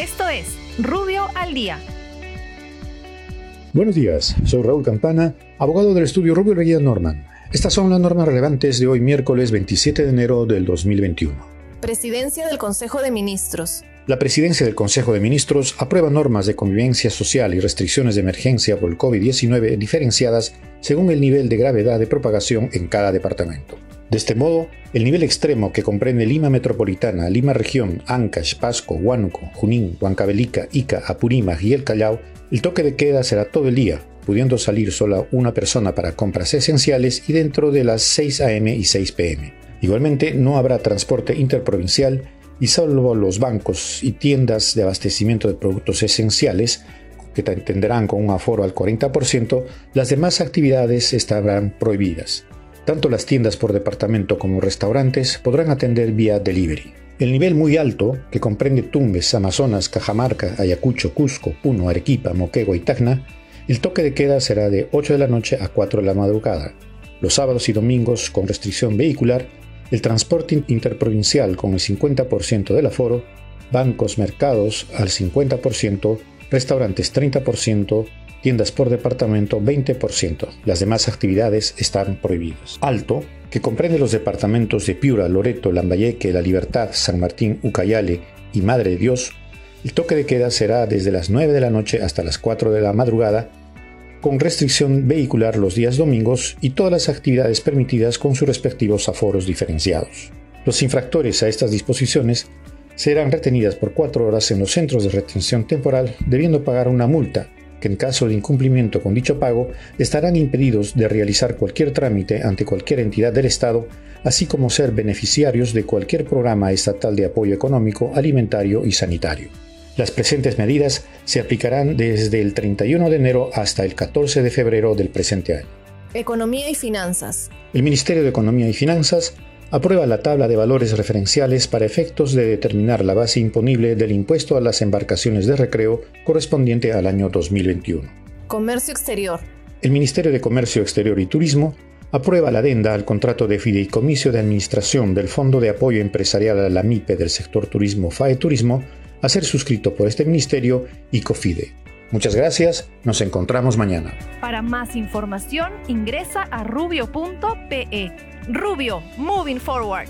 Esto es Rubio al Día. Buenos días, soy Raúl Campana, abogado del estudio Rubio Reguía Norman. Estas son las normas relevantes de hoy miércoles 27 de enero del 2021. Presidencia del Consejo de Ministros. La presidencia del Consejo de Ministros aprueba normas de convivencia social y restricciones de emergencia por el COVID-19 diferenciadas según el nivel de gravedad de propagación en cada departamento. De este modo, el nivel extremo que comprende Lima Metropolitana, Lima Región, Ancash, Pasco, Huánuco, Junín, Huancavelica, Ica, Apurímac y El Callao, el toque de queda será todo el día, pudiendo salir sola una persona para compras esenciales y dentro de las 6 a.m. y 6 p.m. Igualmente, no habrá transporte interprovincial y salvo los bancos y tiendas de abastecimiento de productos esenciales, que atenderán con un aforo al 40%, las demás actividades estarán prohibidas. Tanto las tiendas por departamento como restaurantes podrán atender vía delivery. El nivel muy alto, que comprende Tumbes, Amazonas, Cajamarca, Ayacucho, Cusco, Puno, Arequipa, Moquegua y Tacna, el toque de queda será de 8 de la noche a 4 de la madrugada. Los sábados y domingos, con restricción vehicular, el transporte interprovincial con el 50% del aforo, bancos, mercados al 50%, restaurantes 30%, tiendas por departamento 20%. Las demás actividades están prohibidas. Alto, que comprende los departamentos de Piura, Loreto, Lambayeque, La Libertad, San Martín, Ucayale y Madre de Dios, el toque de queda será desde las 9 de la noche hasta las 4 de la madrugada con restricción vehicular los días domingos y todas las actividades permitidas con sus respectivos aforos diferenciados. Los infractores a estas disposiciones serán retenidas por cuatro horas en los centros de retención temporal, debiendo pagar una multa, que en caso de incumplimiento con dicho pago estarán impedidos de realizar cualquier trámite ante cualquier entidad del Estado, así como ser beneficiarios de cualquier programa estatal de apoyo económico, alimentario y sanitario. Las presentes medidas se aplicarán desde el 31 de enero hasta el 14 de febrero del presente año. Economía y finanzas. El Ministerio de Economía y Finanzas aprueba la tabla de valores referenciales para efectos de determinar la base imponible del impuesto a las embarcaciones de recreo correspondiente al año 2021. Comercio exterior. El Ministerio de Comercio Exterior y Turismo aprueba la adenda al contrato de fideicomiso de administración del Fondo de Apoyo Empresarial a la MIPE del sector turismo FAE Turismo a ser suscrito por este ministerio y COFIDE. Muchas gracias, nos encontramos mañana. Para más información ingresa a rubio.pe. Rubio, moving forward.